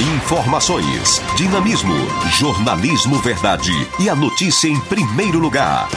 Informações, dinamismo, jornalismo verdade e a notícia em primeiro lugar.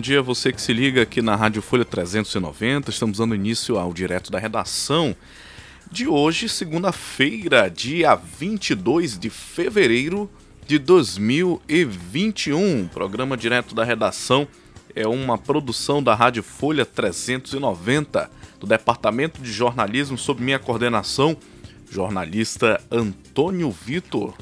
Bom dia, você que se liga aqui na Rádio Folha 390. Estamos dando início ao direto da redação de hoje, segunda-feira, dia 22 de fevereiro de 2021. programa direto da redação é uma produção da Rádio Folha 390, do Departamento de Jornalismo, sob minha coordenação, jornalista Antônio Vitor.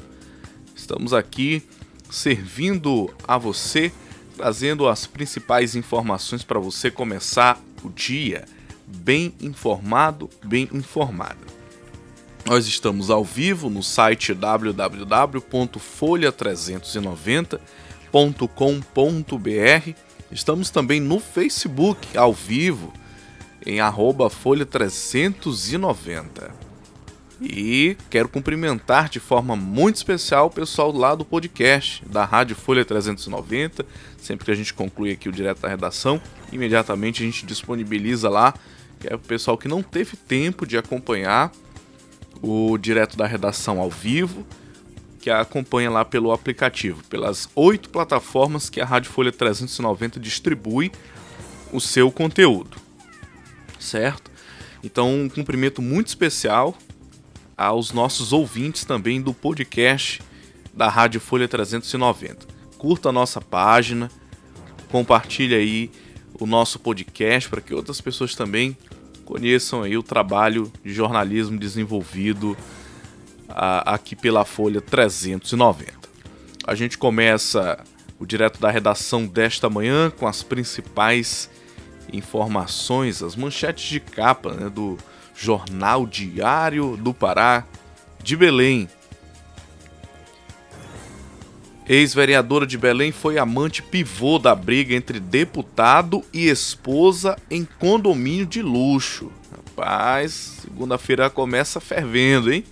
Estamos aqui servindo a você trazendo as principais informações para você começar o dia bem informado, bem informada. Nós estamos ao vivo no site www.folha390.com.br. Estamos também no Facebook ao vivo em arroba folha 390. E quero cumprimentar de forma muito especial o pessoal lá do podcast da Rádio Folha 390. Sempre que a gente conclui aqui o direto da redação, imediatamente a gente disponibiliza lá, que é o pessoal que não teve tempo de acompanhar o direto da redação ao vivo, que acompanha lá pelo aplicativo, pelas oito plataformas que a Rádio Folha 390 distribui o seu conteúdo. Certo? Então, um cumprimento muito especial aos nossos ouvintes também do podcast da Rádio Folha 390. Curta a nossa página, compartilhe aí o nosso podcast para que outras pessoas também conheçam aí o trabalho de jornalismo desenvolvido a, aqui pela Folha 390. A gente começa o direto da redação desta manhã com as principais informações, as manchetes de capa né, do Jornal Diário do Pará de Belém. Ex-vereadora de Belém foi amante pivô da briga entre deputado e esposa em condomínio de luxo. Rapaz, segunda-feira começa fervendo, hein?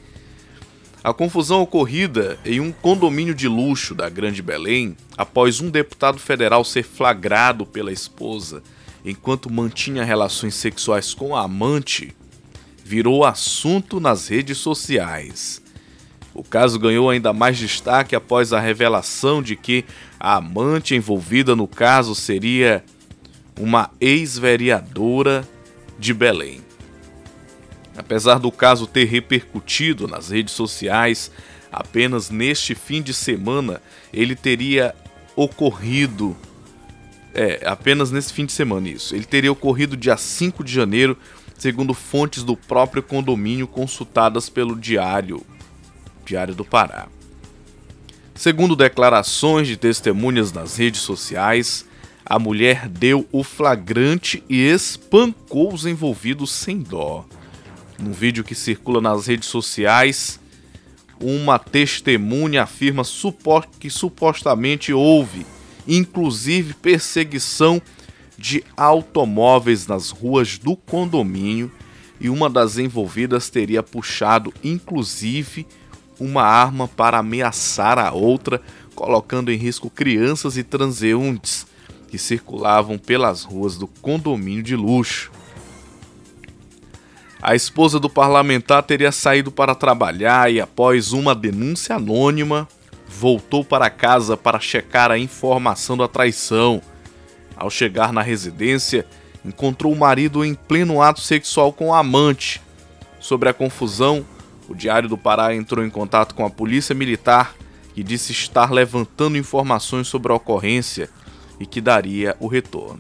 A confusão ocorrida em um condomínio de luxo da Grande Belém, após um deputado federal ser flagrado pela esposa enquanto mantinha relações sexuais com a amante, virou assunto nas redes sociais. O caso ganhou ainda mais destaque após a revelação de que a amante envolvida no caso seria uma ex-vereadora de Belém. Apesar do caso ter repercutido nas redes sociais, apenas neste fim de semana ele teria ocorrido. É, apenas nesse fim de semana isso. Ele teria ocorrido dia 5 de janeiro segundo fontes do próprio condomínio consultadas pelo Diário, Diário do Pará. Segundo declarações de testemunhas nas redes sociais, a mulher deu o flagrante e espancou os envolvidos sem dó. Num vídeo que circula nas redes sociais, uma testemunha afirma que supostamente houve, inclusive, perseguição de automóveis nas ruas do condomínio e uma das envolvidas teria puxado inclusive uma arma para ameaçar a outra, colocando em risco crianças e transeuntes que circulavam pelas ruas do condomínio de luxo. A esposa do parlamentar teria saído para trabalhar e, após uma denúncia anônima, voltou para casa para checar a informação da traição ao chegar na residência, encontrou o marido em pleno ato sexual com a amante. Sobre a confusão, o Diário do Pará entrou em contato com a Polícia Militar, que disse estar levantando informações sobre a ocorrência e que daria o retorno.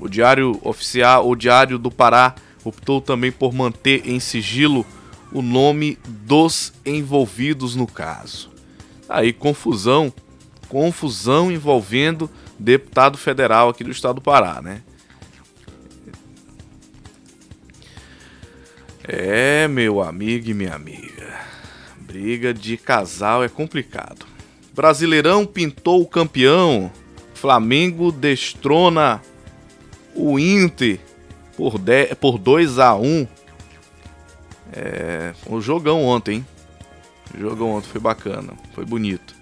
O Diário Oficial, o Diário do Pará, optou também por manter em sigilo o nome dos envolvidos no caso. Aí confusão, confusão envolvendo deputado federal aqui do estado do Pará, né? É, meu amigo e minha amiga. Briga de casal é complicado. Brasileirão pintou o campeão. Flamengo destrona o Inter por, por 2 a 1 É, um jogão ontem, hein? O jogão ontem foi bacana, foi bonito.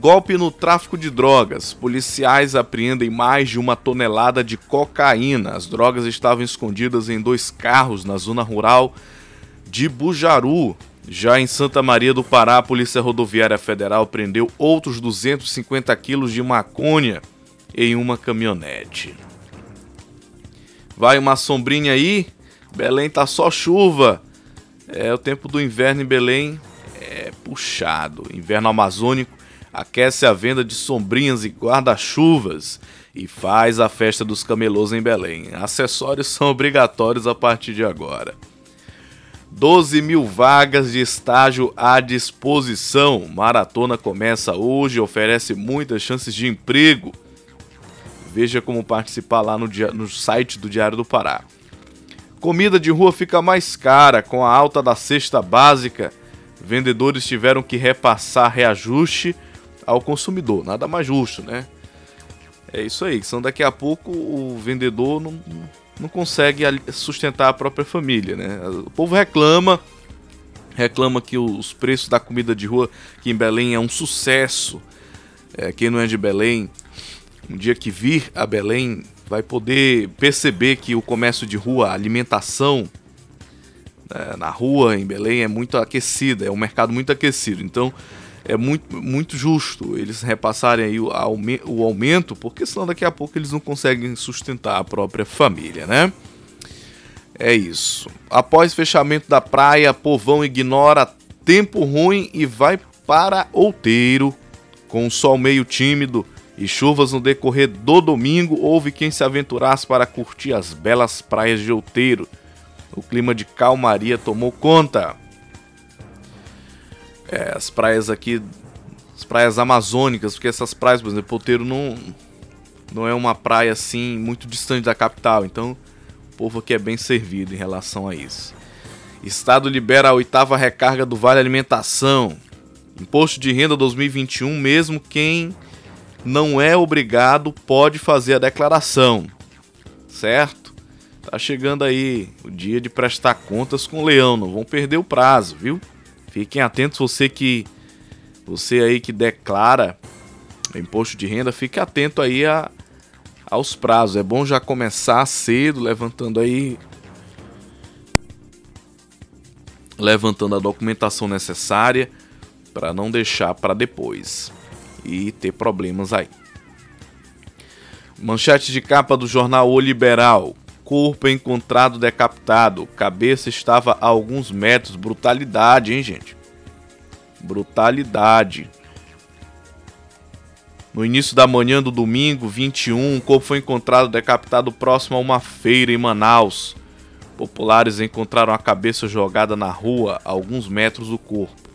Golpe no tráfico de drogas. Policiais apreendem mais de uma tonelada de cocaína. As drogas estavam escondidas em dois carros na zona rural de Bujaru. Já em Santa Maria do Pará, a Polícia Rodoviária Federal prendeu outros 250 quilos de maconha em uma caminhonete. Vai uma sombrinha aí? Belém tá só chuva. É o tempo do inverno em Belém é puxado. Inverno amazônico aquece a venda de sombrinhas e guarda-chuvas e faz a festa dos camelôs em Belém. Acessórios são obrigatórios a partir de agora. 12 mil vagas de estágio à disposição. Maratona começa hoje e oferece muitas chances de emprego. Veja como participar lá no, no site do Diário do Pará. Comida de rua fica mais cara com a alta da cesta básica. Vendedores tiveram que repassar reajuste ao consumidor. Nada mais justo, né? É isso aí, senão daqui a pouco o vendedor não, não consegue sustentar a própria família, né? O povo reclama, reclama que os preços da comida de rua aqui em Belém é um sucesso. É, quem não é de Belém, um dia que vir a Belém vai poder perceber que o comércio de rua, a alimentação né, na rua em Belém é muito aquecida, é um mercado muito aquecido. Então é muito, muito justo eles repassarem aí o, o aumento, porque senão daqui a pouco eles não conseguem sustentar a própria família, né? É isso. Após fechamento da praia, povão ignora tempo ruim e vai para Outeiro. Com sol meio tímido e chuvas no decorrer do domingo, houve quem se aventurasse para curtir as belas praias de Outeiro. O clima de calmaria tomou conta. É, as praias aqui, as praias amazônicas, porque essas praias, por exemplo, Poteiro não, não é uma praia assim muito distante da capital, então o povo aqui é bem servido em relação a isso. Estado libera a oitava recarga do Vale Alimentação. Imposto de renda 2021, mesmo quem não é obrigado pode fazer a declaração. Certo? Tá chegando aí o dia de prestar contas com o leão, não vão perder o prazo, viu? Fiquem atentos, você que você aí que declara imposto de renda, fique atento aí a, aos prazos. É bom já começar cedo, levantando aí levantando a documentação necessária para não deixar para depois e ter problemas aí. Manchete de capa do jornal O Liberal corpo encontrado decapitado. Cabeça estava a alguns metros. Brutalidade, hein, gente? Brutalidade. No início da manhã do domingo, 21, o corpo foi encontrado decapitado próximo a uma feira em Manaus. Populares encontraram a cabeça jogada na rua a alguns metros do corpo.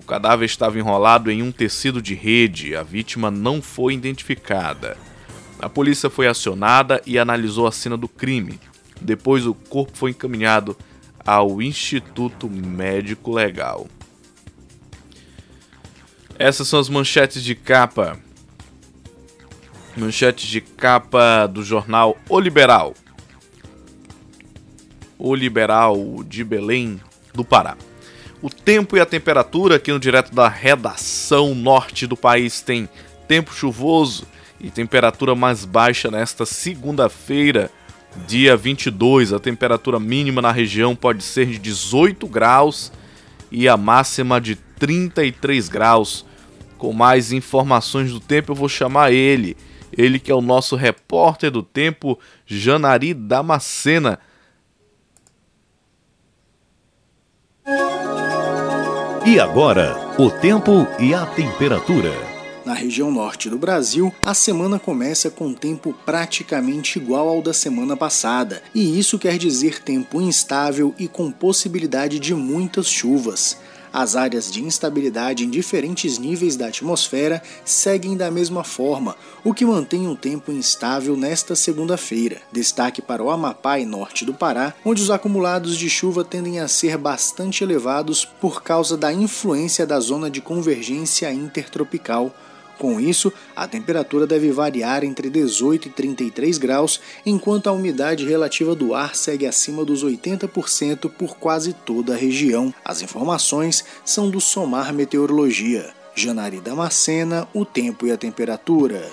O cadáver estava enrolado em um tecido de rede. A vítima não foi identificada. A polícia foi acionada e analisou a cena do crime. Depois, o corpo foi encaminhado ao Instituto Médico Legal. Essas são as manchetes de capa. Manchetes de capa do jornal O Liberal. O Liberal de Belém do Pará. O tempo e a temperatura aqui no direto da redação norte do país tem tempo chuvoso e temperatura mais baixa nesta segunda-feira, dia 22. A temperatura mínima na região pode ser de 18 graus e a máxima de 33 graus. Com mais informações do tempo, eu vou chamar ele, ele que é o nosso repórter do tempo, Janari Damascena. E agora, o tempo e a temperatura. Na região norte do Brasil, a semana começa com tempo praticamente igual ao da semana passada, e isso quer dizer tempo instável e com possibilidade de muitas chuvas. As áreas de instabilidade em diferentes níveis da atmosfera seguem da mesma forma, o que mantém um tempo instável nesta segunda-feira. Destaque para o Amapá e norte do Pará, onde os acumulados de chuva tendem a ser bastante elevados por causa da influência da zona de convergência intertropical com isso, a temperatura deve variar entre 18 e 33 graus, enquanto a umidade relativa do ar segue acima dos 80% por quase toda a região. As informações são do Somar Meteorologia. Janari Damascena, o tempo e a temperatura.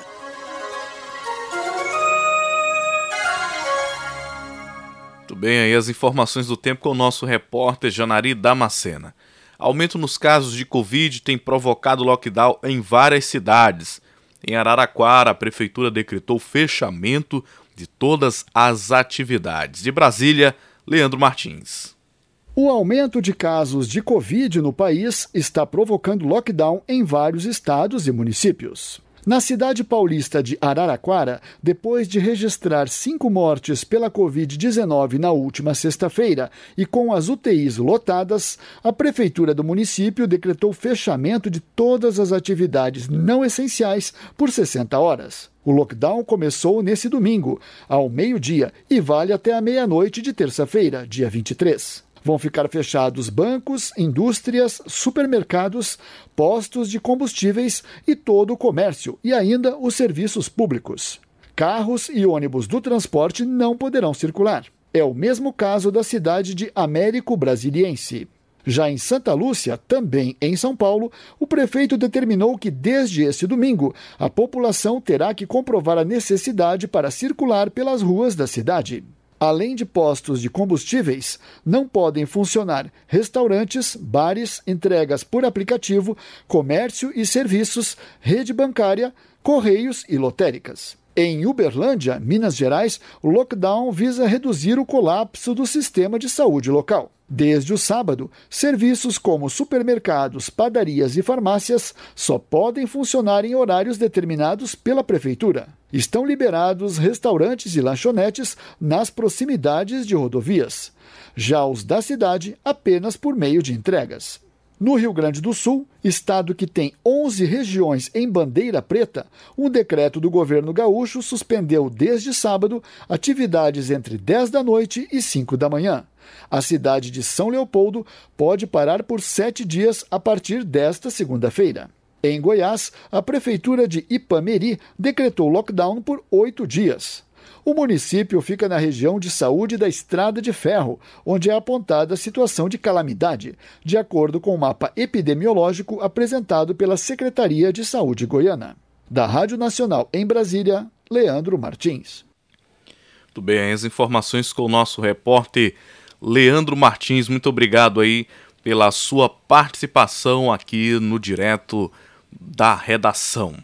Muito bem, aí as informações do tempo com o nosso repórter Janari Damascena. Aumento nos casos de Covid tem provocado lockdown em várias cidades. Em Araraquara, a prefeitura decretou fechamento de todas as atividades. De Brasília, Leandro Martins. O aumento de casos de Covid no país está provocando lockdown em vários estados e municípios. Na cidade paulista de Araraquara, depois de registrar cinco mortes pela Covid-19 na última sexta-feira e com as UTIs lotadas, a prefeitura do município decretou fechamento de todas as atividades não essenciais por 60 horas. O lockdown começou nesse domingo, ao meio-dia, e vale até a meia-noite de terça-feira, dia 23. Vão ficar fechados bancos, indústrias, supermercados, postos de combustíveis e todo o comércio, e ainda os serviços públicos. Carros e ônibus do transporte não poderão circular. É o mesmo caso da cidade de Américo Brasiliense. Já em Santa Lúcia, também em São Paulo, o prefeito determinou que desde este domingo a população terá que comprovar a necessidade para circular pelas ruas da cidade. Além de postos de combustíveis, não podem funcionar restaurantes, bares, entregas por aplicativo, comércio e serviços, rede bancária, correios e lotéricas. Em Uberlândia, Minas Gerais, o lockdown visa reduzir o colapso do sistema de saúde local. Desde o sábado, serviços como supermercados, padarias e farmácias só podem funcionar em horários determinados pela Prefeitura. Estão liberados restaurantes e lanchonetes nas proximidades de rodovias. Já os da cidade, apenas por meio de entregas. No Rio Grande do Sul, estado que tem 11 regiões em bandeira preta, um decreto do governo gaúcho suspendeu desde sábado atividades entre 10 da noite e 5 da manhã. A cidade de São Leopoldo pode parar por sete dias a partir desta segunda-feira. Em Goiás, a prefeitura de Ipameri decretou lockdown por oito dias. O município fica na região de saúde da Estrada de Ferro, onde é apontada a situação de calamidade, de acordo com o mapa epidemiológico apresentado pela Secretaria de Saúde Goiana. Da Rádio Nacional em Brasília, Leandro Martins. Muito bem, as informações com o nosso repórter Leandro Martins. Muito obrigado aí pela sua participação aqui no direto da redação.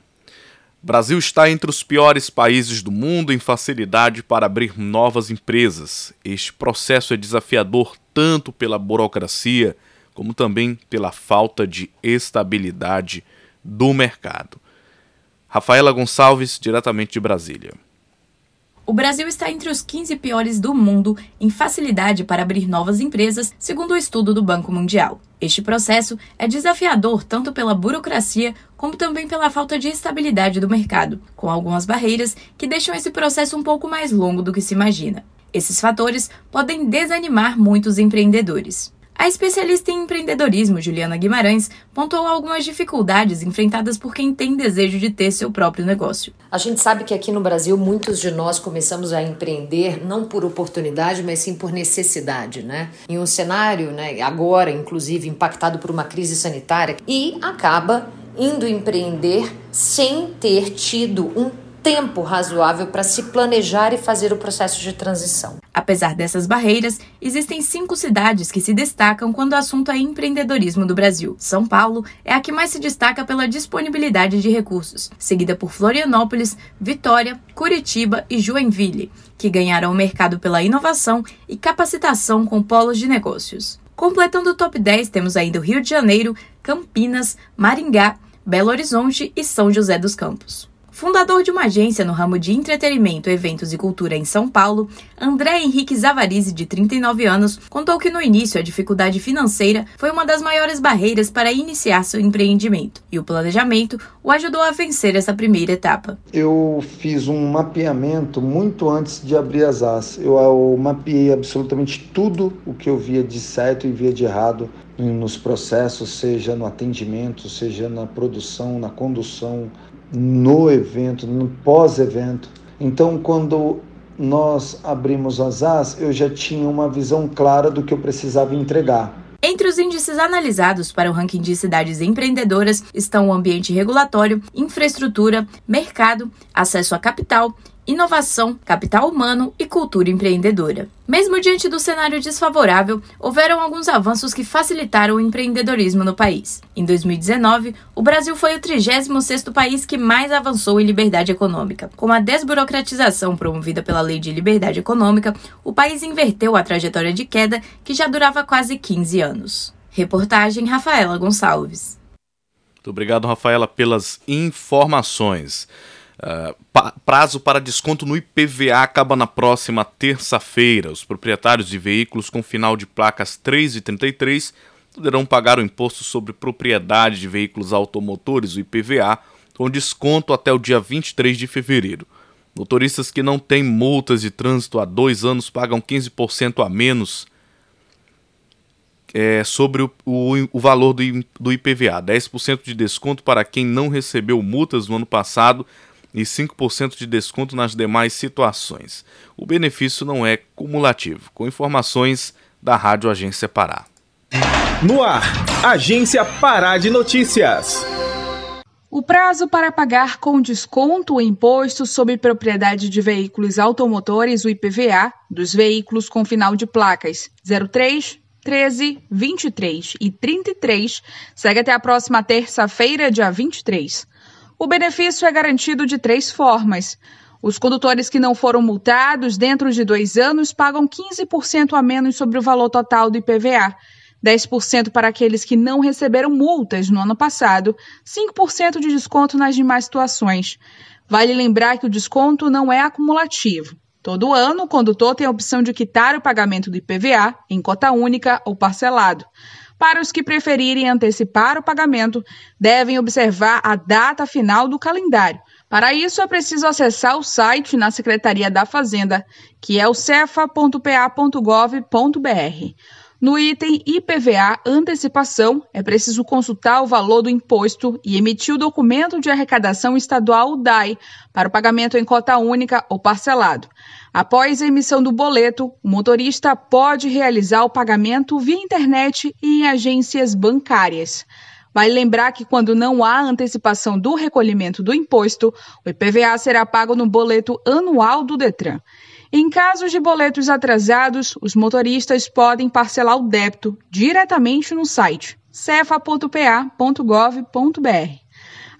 Brasil está entre os piores países do mundo em facilidade para abrir novas empresas. Este processo é desafiador tanto pela burocracia como também pela falta de estabilidade do mercado. Rafaela Gonçalves, diretamente de Brasília. O Brasil está entre os 15 piores do mundo em facilidade para abrir novas empresas, segundo o estudo do Banco Mundial. Este processo é desafiador tanto pela burocracia como também pela falta de estabilidade do mercado, com algumas barreiras que deixam esse processo um pouco mais longo do que se imagina. Esses fatores podem desanimar muitos empreendedores. A especialista em empreendedorismo, Juliana Guimarães, pontuou algumas dificuldades enfrentadas por quem tem desejo de ter seu próprio negócio. A gente sabe que aqui no Brasil muitos de nós começamos a empreender não por oportunidade, mas sim por necessidade, né? Em um cenário, né, agora inclusive impactado por uma crise sanitária e acaba indo empreender sem ter tido um tempo razoável para se planejar e fazer o processo de transição. Apesar dessas barreiras, existem cinco cidades que se destacam quando o assunto é empreendedorismo do Brasil. São Paulo é a que mais se destaca pela disponibilidade de recursos, seguida por Florianópolis, Vitória, Curitiba e Joinville, que ganharam o mercado pela inovação e capacitação com polos de negócios. Completando o top 10, temos ainda o Rio de Janeiro, Campinas, Maringá, Belo Horizonte e São José dos Campos. Fundador de uma agência no ramo de entretenimento, eventos e cultura em São Paulo, André Henrique Zavarizi, de 39 anos, contou que no início a dificuldade financeira foi uma das maiores barreiras para iniciar seu empreendimento, e o planejamento o ajudou a vencer essa primeira etapa. Eu fiz um mapeamento muito antes de abrir as AS. Eu, eu mapeei absolutamente tudo o que eu via de certo e via de errado nos processos, seja no atendimento, seja na produção, na condução, no evento, no pós-evento. Então, quando nós abrimos as AS, eu já tinha uma visão clara do que eu precisava entregar. Entre os índices analisados para o ranking de cidades empreendedoras estão o ambiente regulatório, infraestrutura, mercado, acesso a capital inovação, capital humano e cultura empreendedora. Mesmo diante do cenário desfavorável, houveram alguns avanços que facilitaram o empreendedorismo no país. Em 2019, o Brasil foi o 36º país que mais avançou em liberdade econômica. Com a desburocratização promovida pela Lei de Liberdade Econômica, o país inverteu a trajetória de queda que já durava quase 15 anos. Reportagem Rafaela Gonçalves. Muito obrigado, Rafaela, pelas informações. Uh, prazo para desconto no IPVA acaba na próxima terça-feira. Os proprietários de veículos com final de placas 3 e 33 poderão pagar o imposto sobre propriedade de veículos automotores, o IPVA, com desconto até o dia 23 de fevereiro. Motoristas que não têm multas de trânsito há dois anos pagam 15% a menos é, sobre o, o, o valor do, do IPVA, 10% de desconto para quem não recebeu multas no ano passado e 5% de desconto nas demais situações. O benefício não é cumulativo. Com informações da Rádio Agência Pará. No ar, Agência Pará de Notícias. O prazo para pagar com desconto o imposto sobre propriedade de veículos automotores, o IPVA, dos veículos com final de placas 03, 13, 23 e 33 segue até a próxima terça-feira, dia 23. O benefício é garantido de três formas. Os condutores que não foram multados dentro de dois anos pagam 15% a menos sobre o valor total do IPVA, 10% para aqueles que não receberam multas no ano passado, 5% de desconto nas demais situações. Vale lembrar que o desconto não é acumulativo. Todo ano, o condutor tem a opção de quitar o pagamento do IPVA em cota única ou parcelado. Para os que preferirem antecipar o pagamento, devem observar a data final do calendário. Para isso, é preciso acessar o site na Secretaria da Fazenda, que é o cefa.pa.gov.br. No item IPVA Antecipação, é preciso consultar o valor do imposto e emitir o documento de arrecadação estadual DAI para o pagamento em cota única ou parcelado. Após a emissão do boleto, o motorista pode realizar o pagamento via internet e em agências bancárias. Vale lembrar que quando não há antecipação do recolhimento do imposto, o IPVA será pago no boleto anual do Detran. Em casos de boletos atrasados, os motoristas podem parcelar o débito diretamente no site cefa.pa.gov.br.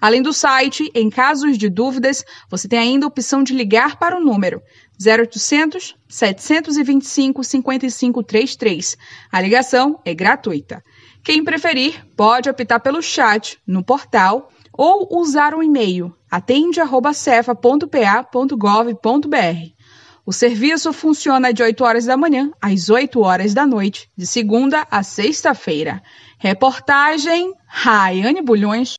Além do site, em casos de dúvidas, você tem ainda a opção de ligar para o número 0800 725 5533. A ligação é gratuita. Quem preferir, pode optar pelo chat no portal ou usar o e-mail atende@cefa.pa.gov.br. O serviço funciona de 8 horas da manhã às 8 horas da noite, de segunda a sexta-feira. Reportagem Raiane Bulhões.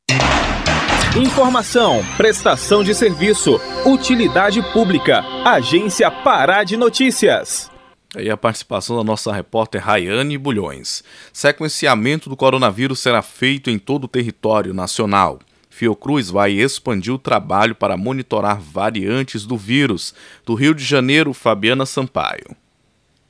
Informação, prestação de serviço, utilidade pública, Agência Pará de Notícias. E a participação da nossa repórter Rayane Bulhões. Sequenciamento do coronavírus será feito em todo o território nacional. Fiocruz vai expandir o trabalho para monitorar variantes do vírus. Do Rio de Janeiro, Fabiana Sampaio.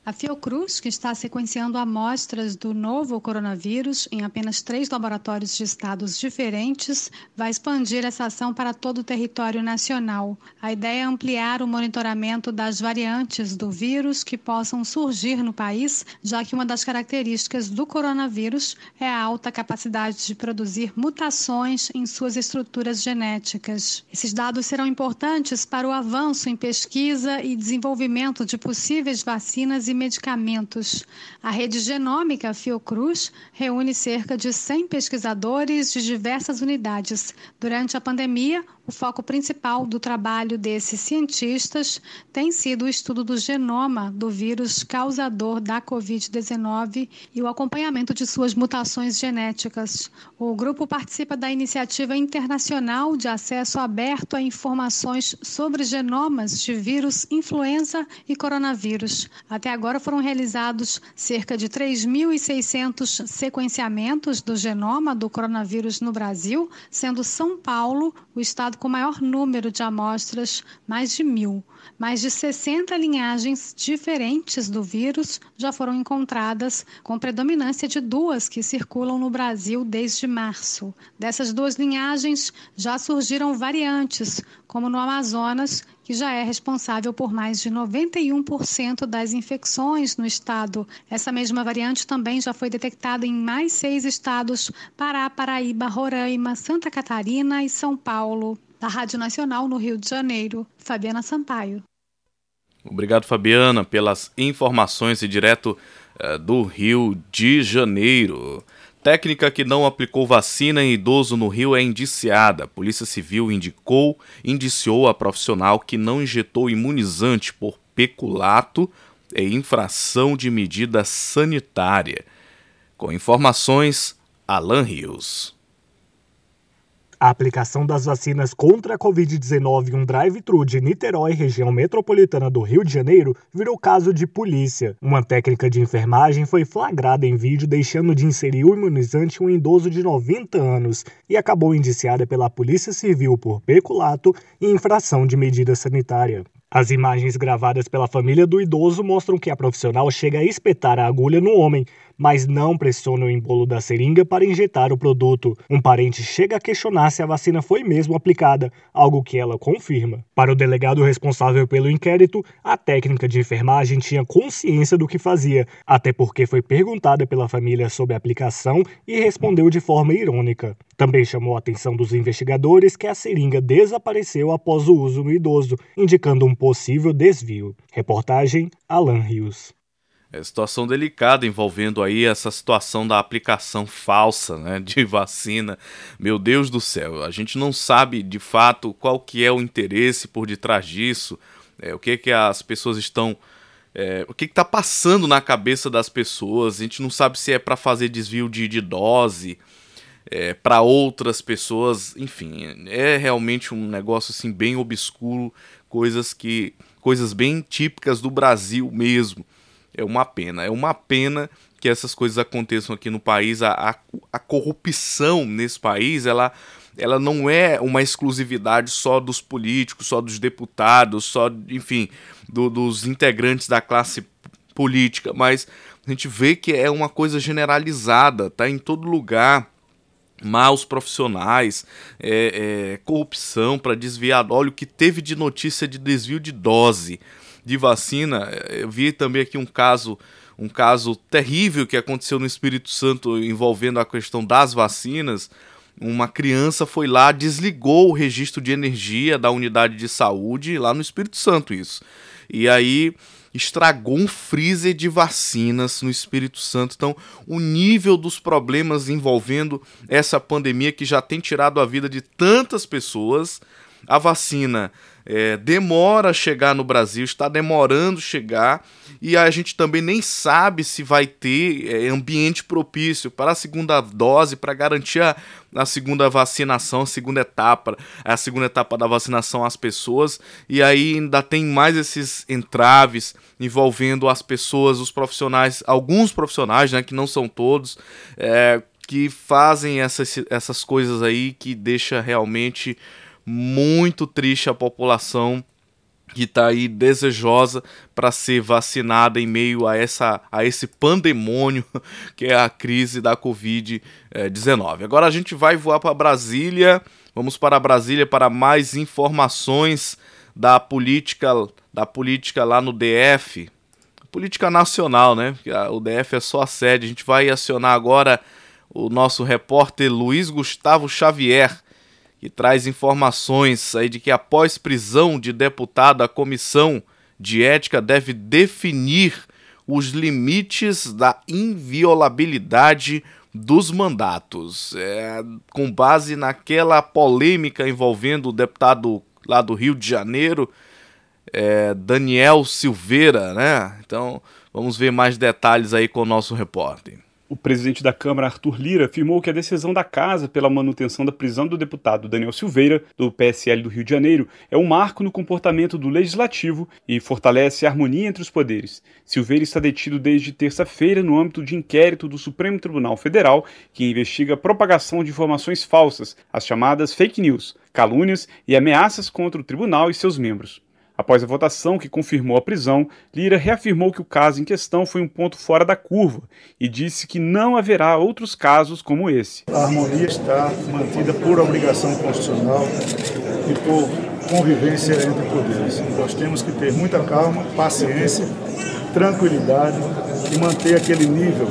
A Fiocruz, que está sequenciando amostras do novo coronavírus em apenas três laboratórios de estados diferentes, vai expandir essa ação para todo o território nacional. A ideia é ampliar o monitoramento das variantes do vírus que possam surgir no país, já que uma das características do coronavírus é a alta capacidade de produzir mutações em suas estruturas genéticas. Esses dados serão importantes para o avanço em pesquisa e desenvolvimento de possíveis vacinas e medicamentos. A rede genômica Fiocruz reúne cerca de 100 pesquisadores de diversas unidades. Durante a pandemia, O foco principal do trabalho desses cientistas tem sido o estudo do genoma do vírus causador da Covid-19 e o acompanhamento de suas mutações genéticas. O grupo participa da iniciativa internacional de acesso aberto a informações sobre genomas de vírus influenza e coronavírus. Até agora foram realizados cerca de 3.600 sequenciamentos do genoma do coronavírus no Brasil, sendo São Paulo o estado com maior número de amostras, mais de mil. Mais de 60 linhagens diferentes do vírus já foram encontradas, com predominância de duas que circulam no Brasil desde março. Dessas duas linhagens já surgiram variantes, como no Amazonas, que já é responsável por mais de 91% das infecções no estado. Essa mesma variante também já foi detectada em mais seis estados: Pará, Paraíba, Roraima, Santa Catarina e São Paulo. Da Rádio Nacional no Rio de Janeiro, Fabiana Sampaio. Obrigado, Fabiana, pelas informações e direto uh, do Rio de Janeiro. Técnica que não aplicou vacina em idoso no Rio é indiciada. Polícia Civil indicou, indiciou a profissional que não injetou imunizante por peculato e infração de medida sanitária. Com informações, Alan Rios. A aplicação das vacinas contra a Covid-19 em um drive-thru de Niterói, região metropolitana do Rio de Janeiro, virou caso de polícia. Uma técnica de enfermagem foi flagrada em vídeo deixando de inserir o imunizante um idoso de 90 anos e acabou indiciada pela Polícia Civil por peculato e infração de medida sanitária. As imagens gravadas pela família do idoso mostram que a profissional chega a espetar a agulha no homem, mas não pressiona o embolo da seringa para injetar o produto. Um parente chega a questionar se a vacina foi mesmo aplicada, algo que ela confirma. Para o delegado responsável pelo inquérito, a técnica de enfermagem tinha consciência do que fazia, até porque foi perguntada pela família sobre a aplicação e respondeu de forma irônica. Também chamou a atenção dos investigadores que a seringa desapareceu após o uso no idoso, indicando um possível desvio. Reportagem Alan Rios. É situação delicada envolvendo aí essa situação da aplicação falsa né, de vacina. Meu Deus do céu, a gente não sabe de fato qual que é o interesse por detrás disso, é, o que que as pessoas estão é, o que está passando na cabeça das pessoas. A gente não sabe se é para fazer desvio de, de dose é, para outras pessoas. Enfim, é realmente um negócio assim bem obscuro, coisas que coisas bem típicas do Brasil mesmo. É uma pena, é uma pena que essas coisas aconteçam aqui no país. A, a, a corrupção nesse país, ela, ela não é uma exclusividade só dos políticos, só dos deputados, só, enfim, do, dos integrantes da classe política, mas a gente vê que é uma coisa generalizada, tá em todo lugar maus profissionais, é, é, corrupção para desviar. Olha o que teve de notícia de desvio de dose de vacina. Eu vi também aqui um caso, um caso terrível que aconteceu no Espírito Santo envolvendo a questão das vacinas. Uma criança foi lá, desligou o registro de energia da unidade de saúde lá no Espírito Santo isso. E aí estragou um freezer de vacinas no Espírito Santo. Então, o nível dos problemas envolvendo essa pandemia que já tem tirado a vida de tantas pessoas, a vacina é, demora a chegar no Brasil, está demorando chegar e a gente também nem sabe se vai ter é, ambiente propício para a segunda dose, para garantir a, a, segunda vacinação, a segunda etapa, a segunda etapa da vacinação às pessoas. E aí ainda tem mais esses entraves envolvendo as pessoas, os profissionais, alguns profissionais, né, que não são todos, é, que fazem essas, essas coisas aí que deixa realmente muito triste a população que está aí desejosa para ser vacinada em meio a, essa, a esse pandemônio que é a crise da Covid-19. Agora a gente vai voar para Brasília, vamos para Brasília para mais informações da política, da política lá no DF, política nacional, né? O DF é só a sede. A gente vai acionar agora o nosso repórter Luiz Gustavo Xavier que traz informações aí de que após prisão de deputado, a comissão de ética deve definir os limites da inviolabilidade dos mandatos. É, com base naquela polêmica envolvendo o deputado lá do Rio de Janeiro, é, Daniel Silveira, né? Então vamos ver mais detalhes aí com o nosso repórter. O presidente da Câmara, Arthur Lira, afirmou que a decisão da Casa pela manutenção da prisão do deputado Daniel Silveira, do PSL do Rio de Janeiro, é um marco no comportamento do Legislativo e fortalece a harmonia entre os poderes. Silveira está detido desde terça-feira no âmbito de inquérito do Supremo Tribunal Federal, que investiga a propagação de informações falsas, as chamadas fake news, calúnias e ameaças contra o tribunal e seus membros. Após a votação que confirmou a prisão, Lira reafirmou que o caso em questão foi um ponto fora da curva e disse que não haverá outros casos como esse. A harmonia está mantida por obrigação constitucional e por convivência entre poderes. Nós temos que ter muita calma, paciência, tranquilidade e manter aquele nível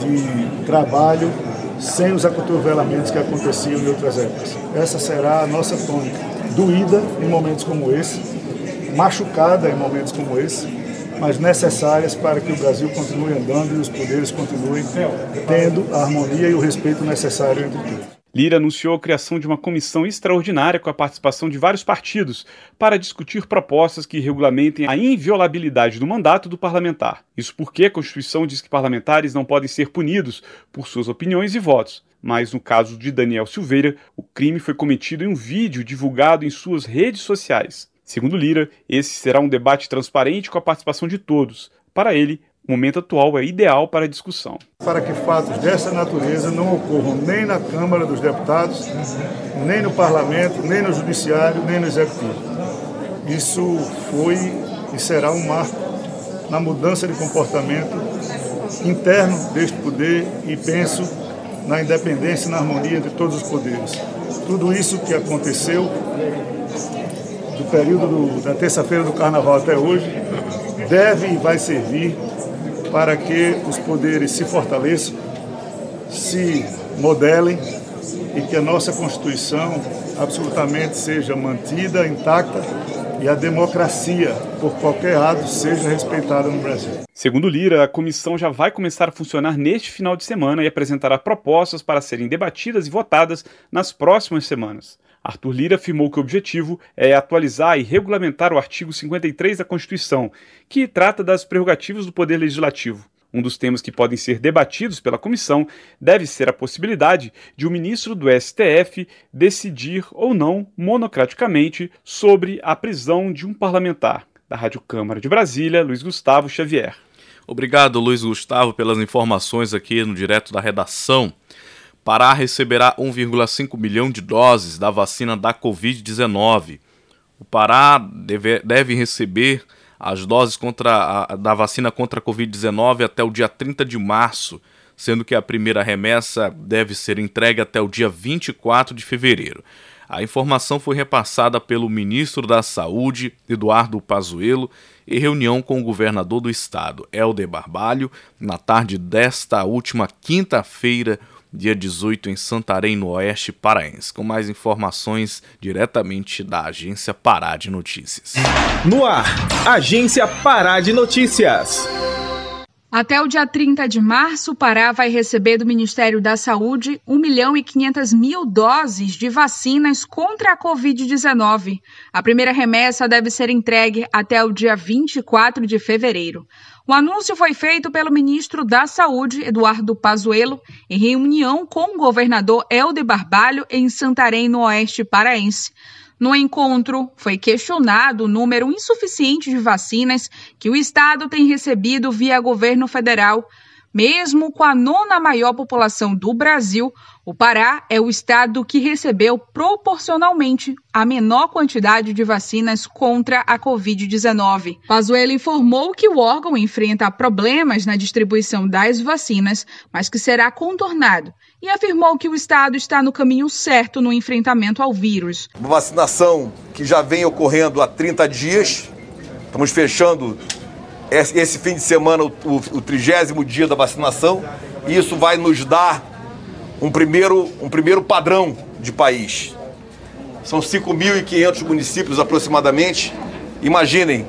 de trabalho sem os acotovelamentos que aconteciam em outras épocas. Essa será a nossa tônica, doída em momentos como esse, machucada em momentos como esse, mas necessárias para que o Brasil continue andando e os poderes continuem tendo a harmonia e o respeito necessário entre todos. Lira anunciou a criação de uma comissão extraordinária com a participação de vários partidos para discutir propostas que regulamentem a inviolabilidade do mandato do parlamentar. Isso porque a Constituição diz que parlamentares não podem ser punidos por suas opiniões e votos. Mas no caso de Daniel Silveira, o crime foi cometido em um vídeo divulgado em suas redes sociais. Segundo Lira, esse será um debate transparente com a participação de todos. Para ele, o momento atual é ideal para a discussão. Para que fatos dessa natureza não ocorram nem na Câmara dos Deputados, nem no Parlamento, nem no Judiciário, nem no Executivo. Isso foi e será um marco na mudança de comportamento interno deste poder e penso na independência e na harmonia entre todos os poderes. Tudo isso que aconteceu do período do, da terça-feira do carnaval até hoje, deve e vai servir para que os poderes se fortaleçam, se modelem e que a nossa Constituição absolutamente seja mantida intacta e a democracia, por qualquer ato, seja respeitada no Brasil. Segundo Lira, a comissão já vai começar a funcionar neste final de semana e apresentará propostas para serem debatidas e votadas nas próximas semanas. Arthur Lira afirmou que o objetivo é atualizar e regulamentar o artigo 53 da Constituição, que trata das prerrogativas do Poder Legislativo. Um dos temas que podem ser debatidos pela comissão deve ser a possibilidade de o um ministro do STF decidir ou não monocraticamente sobre a prisão de um parlamentar. Da Rádio Câmara de Brasília, Luiz Gustavo Xavier. Obrigado, Luiz Gustavo, pelas informações aqui no direto da redação. Pará receberá 1,5 milhão de doses da vacina da Covid-19. O Pará deve, deve receber as doses contra a, da vacina contra a Covid-19 até o dia 30 de março, sendo que a primeira remessa deve ser entregue até o dia 24 de fevereiro. A informação foi repassada pelo ministro da Saúde, Eduardo Pazuello, em reunião com o governador do estado, Helder Barbalho, na tarde desta última quinta-feira, dia 18 em Santarém, no Oeste Paraense. Com mais informações diretamente da Agência Pará de Notícias. No ar, Agência Pará de Notícias. Até o dia 30 de março, o Pará vai receber do Ministério da Saúde 1 milhão e 500 mil doses de vacinas contra a Covid-19. A primeira remessa deve ser entregue até o dia 24 de fevereiro. O anúncio foi feito pelo ministro da Saúde, Eduardo Pazuello, em reunião com o governador Helder Barbalho em Santarém, no Oeste Paraense. No encontro, foi questionado o número insuficiente de vacinas que o Estado tem recebido via governo federal mesmo com a nona maior população do Brasil, o Pará é o estado que recebeu proporcionalmente a menor quantidade de vacinas contra a Covid-19. Pazuello informou que o órgão enfrenta problemas na distribuição das vacinas, mas que será contornado e afirmou que o estado está no caminho certo no enfrentamento ao vírus. Uma vacinação que já vem ocorrendo há 30 dias. Estamos fechando esse fim de semana o trigésimo dia da vacinação e isso vai nos dar um primeiro, um primeiro padrão de país. São 5.500 municípios aproximadamente. Imaginem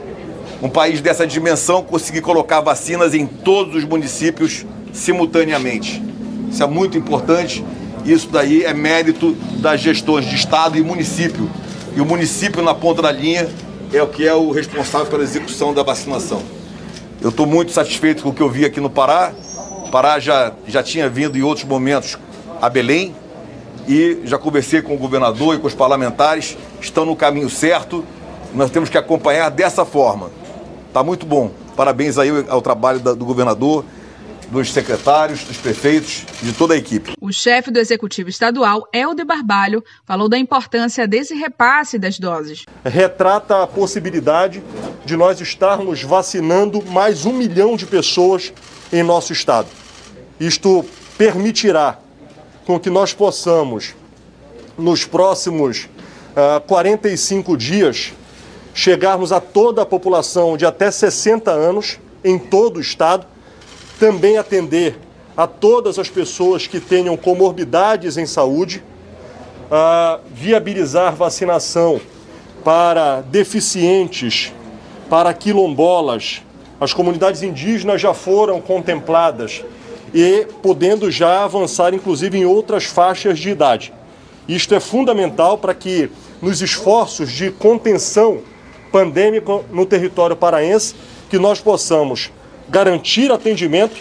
um país dessa dimensão conseguir colocar vacinas em todos os municípios simultaneamente. Isso é muito importante. Isso daí é mérito das gestões de Estado e município. E o município na ponta da linha é o que é o responsável pela execução da vacinação. Eu estou muito satisfeito com o que eu vi aqui no Pará. O Pará já, já tinha vindo em outros momentos a Belém e já conversei com o governador e com os parlamentares. Estão no caminho certo. Nós temos que acompanhar dessa forma. Está muito bom. Parabéns aí ao trabalho do governador dos secretários, dos prefeitos de toda a equipe. O chefe do Executivo Estadual, Helder Barbalho, falou da importância desse repasse das doses. Retrata a possibilidade de nós estarmos vacinando mais um milhão de pessoas em nosso estado. Isto permitirá com que nós possamos, nos próximos uh, ah, 45 dias, chegarmos a toda a população de até 60 anos em todo o estado também atender a todas as pessoas que tenham comorbidades em saúde, a viabilizar vacinação para deficientes, para quilombolas. As comunidades indígenas já foram contempladas e podendo já avançar, inclusive, em outras faixas de idade. Isto é fundamental para que, nos esforços de contenção pandêmica no território paraense, que nós possamos garantir atendimento,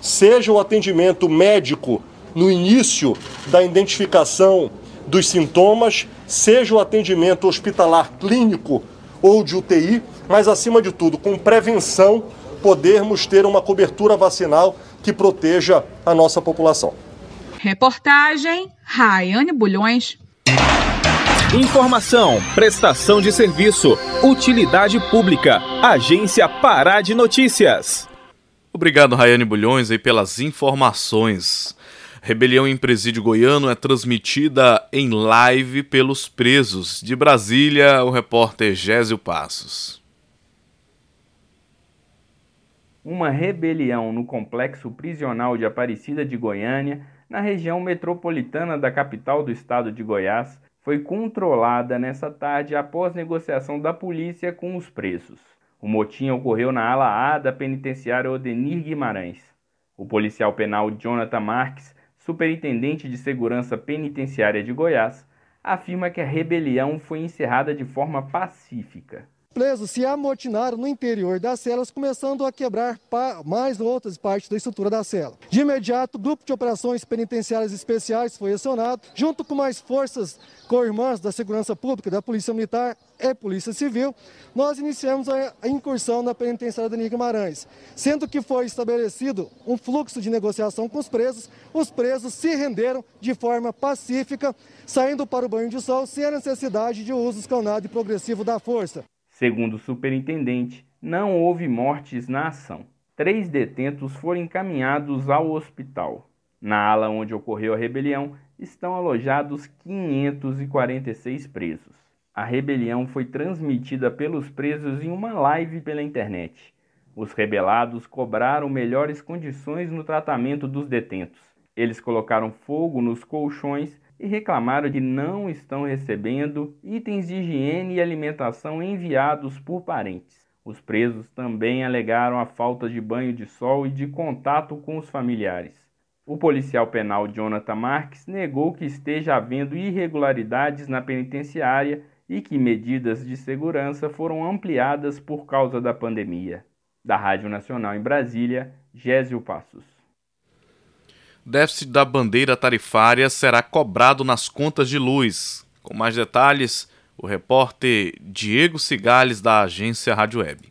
seja o atendimento médico no início da identificação dos sintomas, seja o atendimento hospitalar clínico ou de UTI, mas acima de tudo, com prevenção, podermos ter uma cobertura vacinal que proteja a nossa população. Reportagem Raiane Bulhões. Informação, prestação de serviço, utilidade pública. Agência Pará de Notícias. Obrigado, Rayane Bulhões, aí, pelas informações. Rebelião em presídio goiano é transmitida em live pelos presos. De Brasília, o repórter Gésio Passos. Uma rebelião no complexo prisional de Aparecida de Goiânia, na região metropolitana da capital do estado de Goiás, foi controlada nessa tarde após negociação da polícia com os presos. O motim ocorreu na ala A da penitenciária Odenir Guimarães. O policial penal Jonathan Marques, superintendente de segurança penitenciária de Goiás, afirma que a rebelião foi encerrada de forma pacífica presos se amotinaram no interior das celas, começando a quebrar mais outras partes da estrutura da cela. De imediato, o grupo de operações penitenciárias especiais foi acionado, junto com mais forças co-irmãs da Segurança Pública, da Polícia Militar e Polícia Civil, nós iniciamos a incursão na penitenciária da Guimarães, sendo que foi estabelecido um fluxo de negociação com os presos, os presos se renderam de forma pacífica, saindo para o banho de sol sem a necessidade de uso escalonado e progressivo da força. Segundo o superintendente, não houve mortes na ação. Três detentos foram encaminhados ao hospital. Na ala onde ocorreu a rebelião estão alojados 546 presos. A rebelião foi transmitida pelos presos em uma live pela internet. Os rebelados cobraram melhores condições no tratamento dos detentos. Eles colocaram fogo nos colchões e reclamaram de não estão recebendo itens de higiene e alimentação enviados por parentes. Os presos também alegaram a falta de banho de sol e de contato com os familiares. O policial penal Jonathan Marques negou que esteja havendo irregularidades na penitenciária e que medidas de segurança foram ampliadas por causa da pandemia. Da Rádio Nacional em Brasília, Gésio Passos déficit da bandeira tarifária será cobrado nas contas de luz. Com mais detalhes, o repórter Diego Cigales, da agência Rádio Web.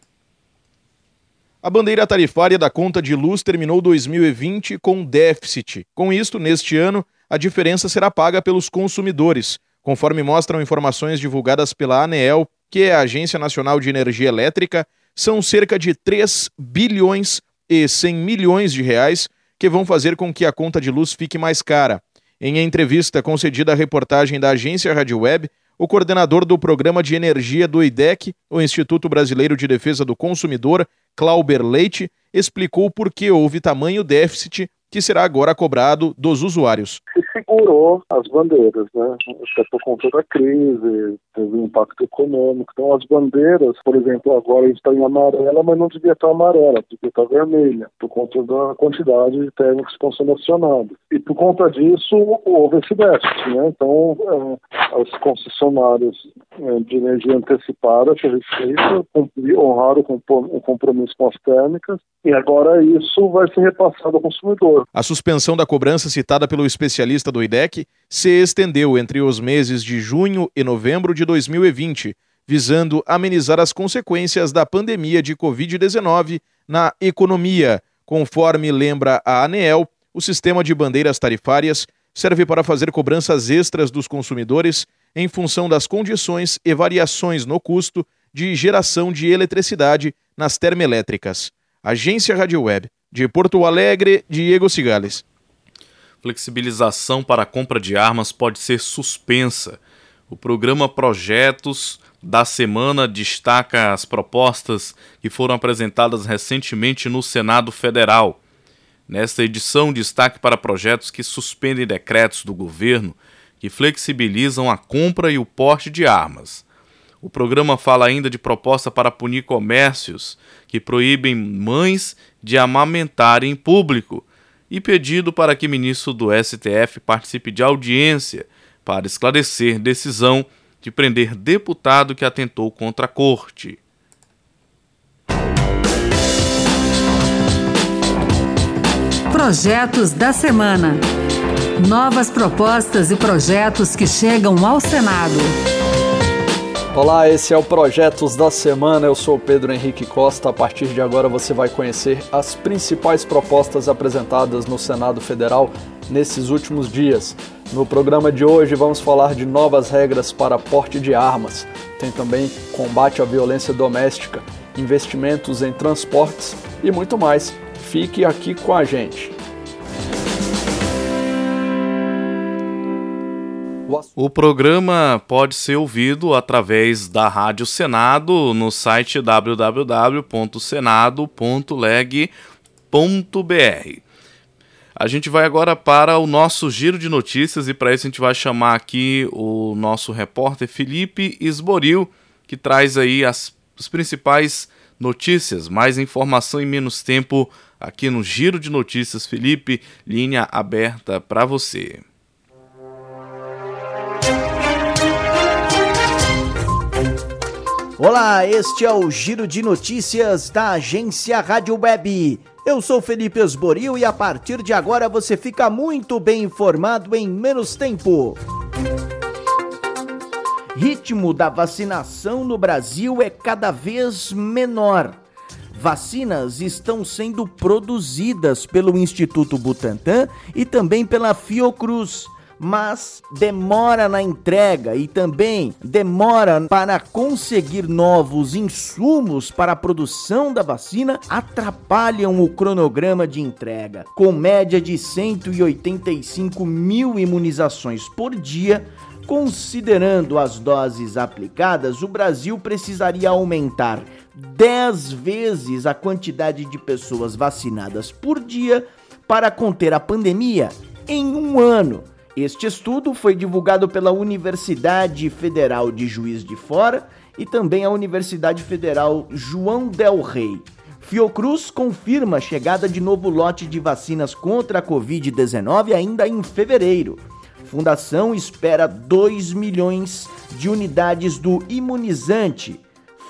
A bandeira tarifária da conta de luz terminou 2020 com déficit. Com isto, neste ano, a diferença será paga pelos consumidores, conforme mostram informações divulgadas pela ANEEL, que é a Agência Nacional de Energia Elétrica, são cerca de 3 bilhões e 100 milhões de reais que vão fazer com que a conta de luz fique mais cara. Em entrevista concedida à reportagem da agência Rádio Web, o coordenador do Programa de Energia do IDEC, o Instituto Brasileiro de Defesa do Consumidor, Clauber Leite, explicou por que houve tamanho déficit que será agora cobrado dos usuários. Se segurou as bandeiras, né? Até por conta da crise, teve um impacto econômico. Então, as bandeiras, por exemplo, agora a gente está em amarela, mas não devia estar amarela, devia estar vermelha, por conta da quantidade de térmicos que estão sendo acionados. E por conta disso, houve esse déficit, né? Então, é, os concessionários é, de energia antecipada que a gente fez, honraram o compromisso com as térmicas, e agora isso vai ser repassado ao consumidor. A suspensão da cobrança citada pelo especialista do IDEC se estendeu entre os meses de junho e novembro de 2020, visando amenizar as consequências da pandemia de Covid-19 na economia. Conforme lembra a ANEEL, o sistema de bandeiras tarifárias serve para fazer cobranças extras dos consumidores em função das condições e variações no custo de geração de eletricidade nas termoelétricas. Agência Rádio Web, de Porto Alegre, Diego Cigales. Flexibilização para a compra de armas pode ser suspensa. O programa Projetos da semana destaca as propostas que foram apresentadas recentemente no Senado Federal. Nesta edição, destaque para projetos que suspendem decretos do governo que flexibilizam a compra e o porte de armas. O programa fala ainda de proposta para punir comércios que proíbem mães de amamentarem em público e pedido para que ministro do STF participe de audiência para esclarecer decisão de prender deputado que atentou contra a corte. Projetos da semana. Novas propostas e projetos que chegam ao Senado. Olá, esse é o Projetos da Semana. Eu sou Pedro Henrique Costa. A partir de agora você vai conhecer as principais propostas apresentadas no Senado Federal nesses últimos dias. No programa de hoje vamos falar de novas regras para porte de armas. Tem também combate à violência doméstica, investimentos em transportes e muito mais. Fique aqui com a gente. O programa pode ser ouvido através da Rádio Senado no site www.senado.leg.br. A gente vai agora para o nosso giro de notícias e para isso a gente vai chamar aqui o nosso repórter Felipe Esboril, que traz aí as, as principais notícias, mais informação em menos tempo aqui no Giro de Notícias. Felipe, linha aberta para você. Olá, este é o Giro de Notícias da agência Rádio Web. Eu sou Felipe Osboril e a partir de agora você fica muito bem informado em menos tempo. Ritmo da vacinação no Brasil é cada vez menor. Vacinas estão sendo produzidas pelo Instituto Butantan e também pela Fiocruz mas demora na entrega e também demora para conseguir novos insumos para a produção da vacina atrapalham o cronograma de entrega. Com média de 185 mil imunizações por dia, considerando as doses aplicadas, o Brasil precisaria aumentar 10 vezes a quantidade de pessoas vacinadas por dia para conter a pandemia em um ano. Este estudo foi divulgado pela Universidade Federal de Juiz de Fora e também a Universidade Federal João Del Rey. Fiocruz confirma a chegada de novo lote de vacinas contra a Covid-19 ainda em fevereiro. Fundação espera 2 milhões de unidades do imunizante.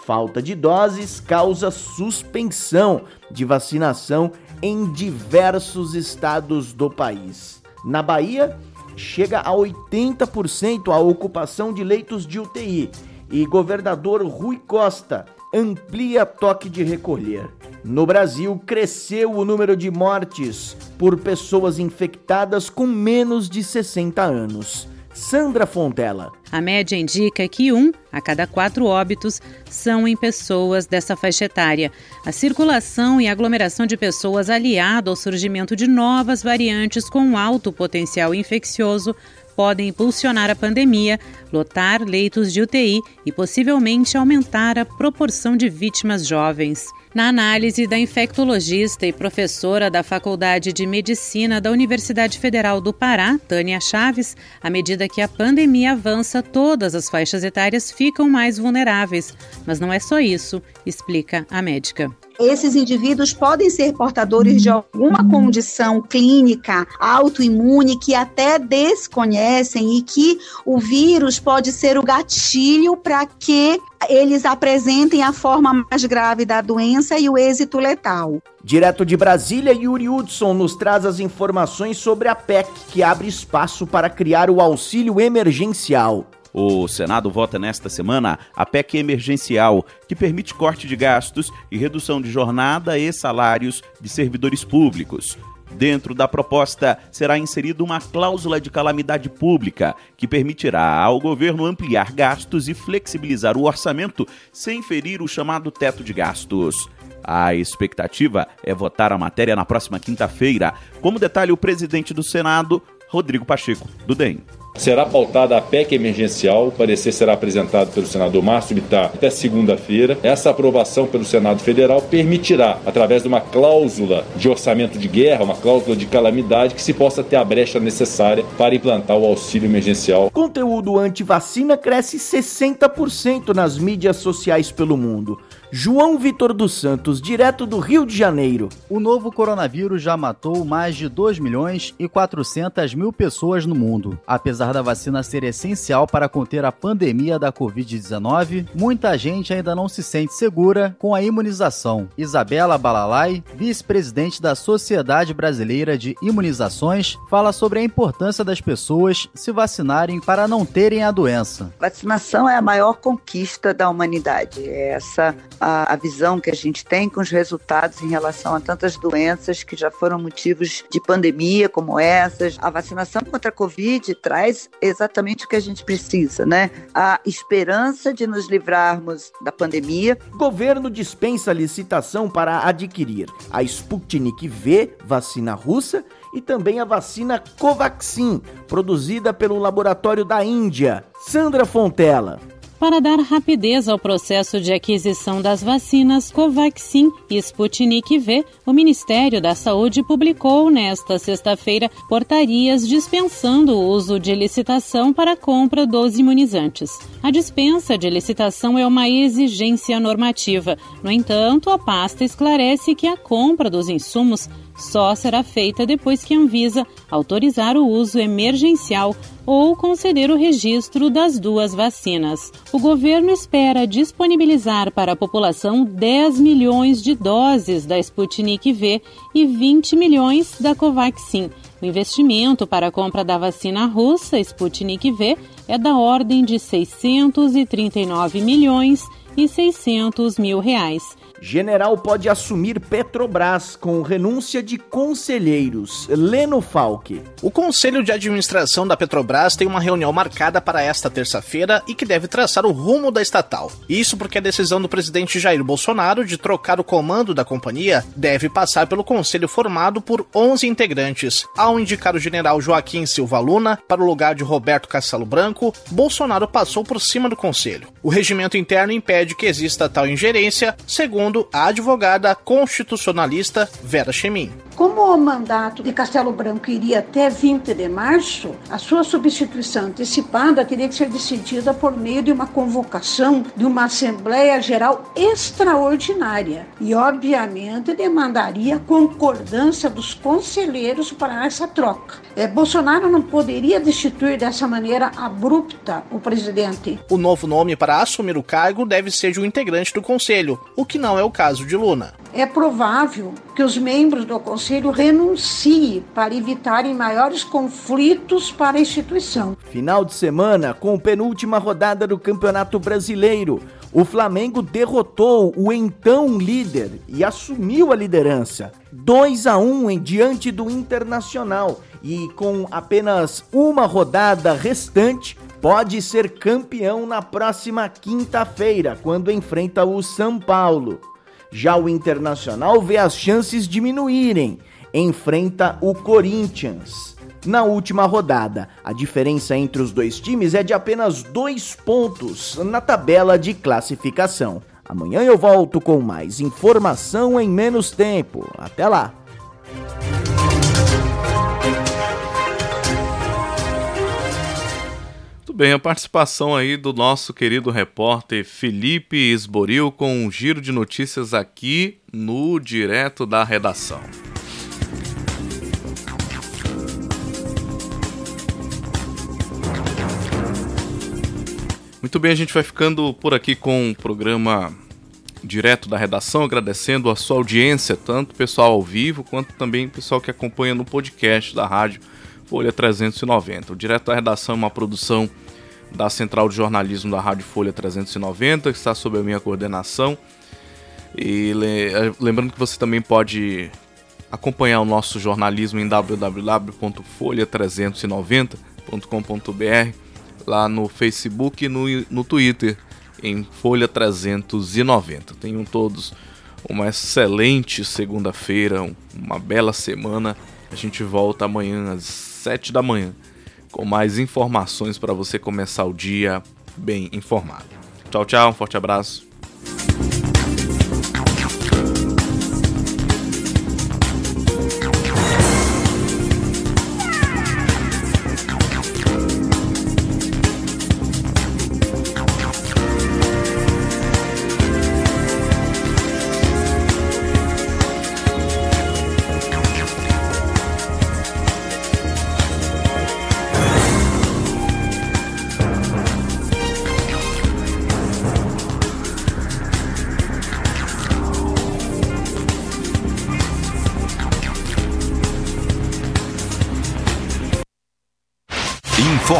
Falta de doses causa suspensão de vacinação em diversos estados do país. Na Bahia, chega a 80% a ocupação de leitos de UTI e governador Rui Costa amplia toque de recolher. No Brasil, cresceu o número de mortes por pessoas infectadas com menos de 60 anos. Sandra Fontela. A média indica que um a cada quatro óbitos são em pessoas dessa faixa etária. A circulação e aglomeração de pessoas aliado ao surgimento de novas variantes com alto potencial infeccioso podem impulsionar a pandemia, lotar leitos de UTI e possivelmente aumentar a proporção de vítimas jovens. Na análise da infectologista e professora da Faculdade de Medicina da Universidade Federal do Pará, Tânia Chaves, à medida que a pandemia avança, todas as faixas etárias ficam mais vulneráveis. Mas não é só isso, explica a médica esses indivíduos podem ser portadores de alguma condição clínica autoimune que até desconhecem e que o vírus pode ser o gatilho para que eles apresentem a forma mais grave da doença e o êxito letal. Direto de Brasília, Yuri Hudson nos traz as informações sobre a PEC, que abre espaço para criar o auxílio emergencial. O Senado vota nesta semana a PEC emergencial, que permite corte de gastos e redução de jornada e salários de servidores públicos. Dentro da proposta será inserida uma cláusula de calamidade pública, que permitirá ao governo ampliar gastos e flexibilizar o orçamento sem ferir o chamado teto de gastos. A expectativa é votar a matéria na próxima quinta-feira, como detalha o presidente do Senado, Rodrigo Pacheco, do DEM. Será pautada a PEC emergencial, o parecer será apresentado pelo senador Márcio Bittar até segunda-feira. Essa aprovação pelo Senado Federal permitirá, através de uma cláusula de orçamento de guerra, uma cláusula de calamidade, que se possa ter a brecha necessária para implantar o auxílio emergencial. Conteúdo anti-vacina cresce 60% nas mídias sociais pelo mundo. João Vitor dos Santos, direto do Rio de Janeiro. O novo coronavírus já matou mais de 2 milhões e 400 mil pessoas no mundo. Apesar da vacina ser essencial para conter a pandemia da Covid-19, muita gente ainda não se sente segura com a imunização. Isabela Balalai, vice-presidente da Sociedade Brasileira de Imunizações, fala sobre a importância das pessoas se vacinarem para não terem a doença. Vacinação é a maior conquista da humanidade. É essa a, a visão que a gente tem com os resultados em relação a tantas doenças que já foram motivos de pandemia como essas. A vacinação contra a Covid traz exatamente o que a gente precisa, né? A esperança de nos livrarmos da pandemia. Governo dispensa licitação para adquirir a Sputnik V, vacina russa, e também a vacina Covaxin, produzida pelo laboratório da Índia. Sandra Fontela. Para dar rapidez ao processo de aquisição das vacinas Covaxin e Sputnik V, o Ministério da Saúde publicou nesta sexta-feira portarias dispensando o uso de licitação para a compra dos imunizantes. A dispensa de licitação é uma exigência normativa. No entanto, a pasta esclarece que a compra dos insumos só será feita depois que a Anvisa autorizar o uso emergencial ou conceder o registro das duas vacinas. O governo espera disponibilizar para a população 10 milhões de doses da Sputnik V e 20 milhões da Covaxin. O investimento para a compra da vacina russa Sputnik V é da ordem de 639 milhões e 600 mil reais. General pode assumir Petrobras com renúncia de conselheiros. Leno Falque. O Conselho de Administração da Petrobras tem uma reunião marcada para esta terça-feira e que deve traçar o rumo da estatal. Isso porque a decisão do presidente Jair Bolsonaro de trocar o comando da companhia deve passar pelo conselho formado por 11 integrantes. Ao indicar o general Joaquim Silva Luna para o lugar de Roberto Castelo Branco, Bolsonaro passou por cima do conselho. O regimento interno impede que exista tal ingerência, segundo segundo a advogada constitucionalista Vera Chemin. Como o mandato de Castelo Branco iria até 20 de março, a sua substituição antecipada teria que ser decidida por meio de uma convocação de uma Assembleia Geral extraordinária e, obviamente, demandaria concordância dos conselheiros para essa troca. É, Bolsonaro não poderia destituir dessa maneira abrupta o presidente. O novo nome para assumir o cargo deve ser de um integrante do conselho, o que não é o caso de Luna. É provável que os membros do Conselho renunciem para evitarem maiores conflitos para a instituição. Final de semana com penúltima rodada do Campeonato Brasileiro. O Flamengo derrotou o então líder e assumiu a liderança. 2 a 1 em diante do Internacional e com apenas uma rodada restante, pode ser campeão na próxima quinta-feira, quando enfrenta o São Paulo. Já o Internacional vê as chances diminuírem, enfrenta o Corinthians. na última rodada. A diferença entre os dois times é de apenas dois pontos na tabela de classificação. Amanhã eu volto com mais informação em menos tempo. Até lá! Bem, a participação aí do nosso querido repórter Felipe Esboril com um giro de notícias aqui no Direto da Redação. Muito bem, a gente vai ficando por aqui com o programa direto da redação, agradecendo a sua audiência, tanto pessoal ao vivo quanto também pessoal que acompanha no podcast da rádio Folha 390. O Direto da Redação é uma produção da Central de Jornalismo da Rádio Folha 390, que está sob a minha coordenação. E lembrando que você também pode acompanhar o nosso jornalismo em www.folha390.com.br lá no Facebook e no, no Twitter, em Folha 390. Tenham todos uma excelente segunda-feira, uma bela semana. A gente volta amanhã às 7 da manhã com mais informações para você começar o dia bem informado. Tchau, tchau, um forte abraço.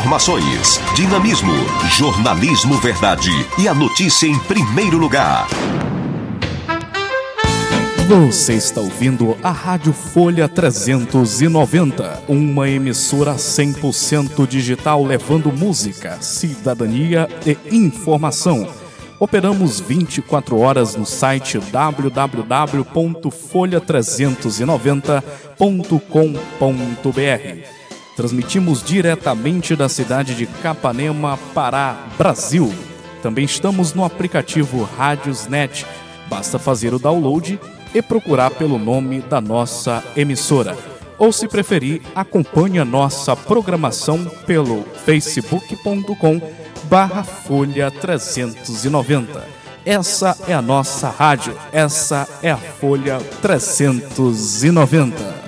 Informações, dinamismo, jornalismo verdade e a notícia em primeiro lugar. Você está ouvindo a Rádio Folha 390, uma emissora 100% digital levando música, cidadania e informação. Operamos 24 horas no site www.folha390.com.br Transmitimos diretamente da cidade de Capanema, Pará, Brasil. Também estamos no aplicativo Rádiosnet. Basta fazer o download e procurar pelo nome da nossa emissora. Ou se preferir, acompanhe a nossa programação pelo facebook.com barra Folha 390. Essa é a nossa rádio, essa é a Folha 390.